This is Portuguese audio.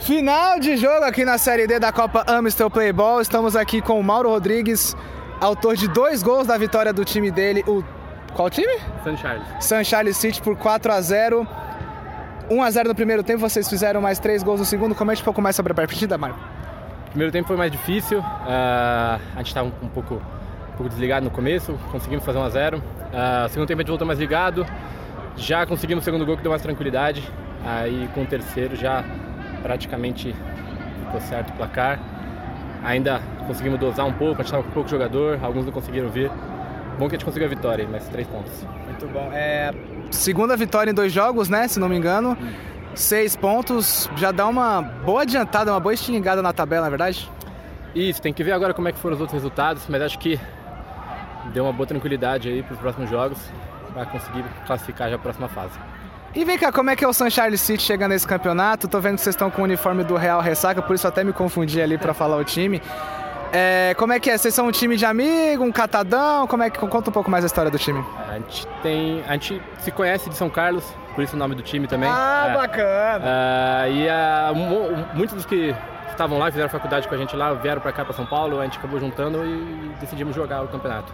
Final de jogo aqui na Série D da Copa Amistel Playball. Estamos aqui com o Mauro Rodrigues, autor de dois gols da vitória do time dele. O qual time? San Charles. San Charles City por 4 a 0. 1 a 0 no primeiro tempo, vocês fizeram mais três gols no segundo. Comente um pouco mais sobre a partida, Marco. O primeiro tempo foi mais difícil. Uh, a gente estava um pouco, um pouco desligado no começo, conseguimos fazer 1 a 0. Uh, segundo tempo a gente voltou mais ligado. Já conseguimos o segundo gol que deu mais tranquilidade. Aí com o terceiro já praticamente ficou certo o placar. Ainda conseguimos dosar um pouco, a gente estava com pouco jogador, alguns não conseguiram vir. Bom que a gente conseguiu a vitória, mais três pontos. Muito bom. É, segunda vitória em dois jogos, né? Se não me engano. Hum. Seis pontos, já dá uma boa adiantada, uma boa estilingada na tabela, na é verdade? Isso, tem que ver agora como é que foram os outros resultados, mas acho que deu uma boa tranquilidade aí para os próximos jogos, para conseguir classificar já a próxima fase. E vem cá, como é que é o San Charles City chegando nesse campeonato? Tô vendo que vocês estão com o uniforme do Real Ressaca, por isso até me confundi ali para falar o time. É, como é que é? Vocês são um time de amigo, um catadão? Como é que conta um pouco mais a história do time? A gente tem, a gente se conhece de São Carlos, por isso o nome do time também. Ah, é. bacana. É, e uh, muitos dos que estavam lá, fizeram faculdade com a gente lá, vieram para cá para São Paulo, a gente acabou juntando e decidimos jogar o campeonato.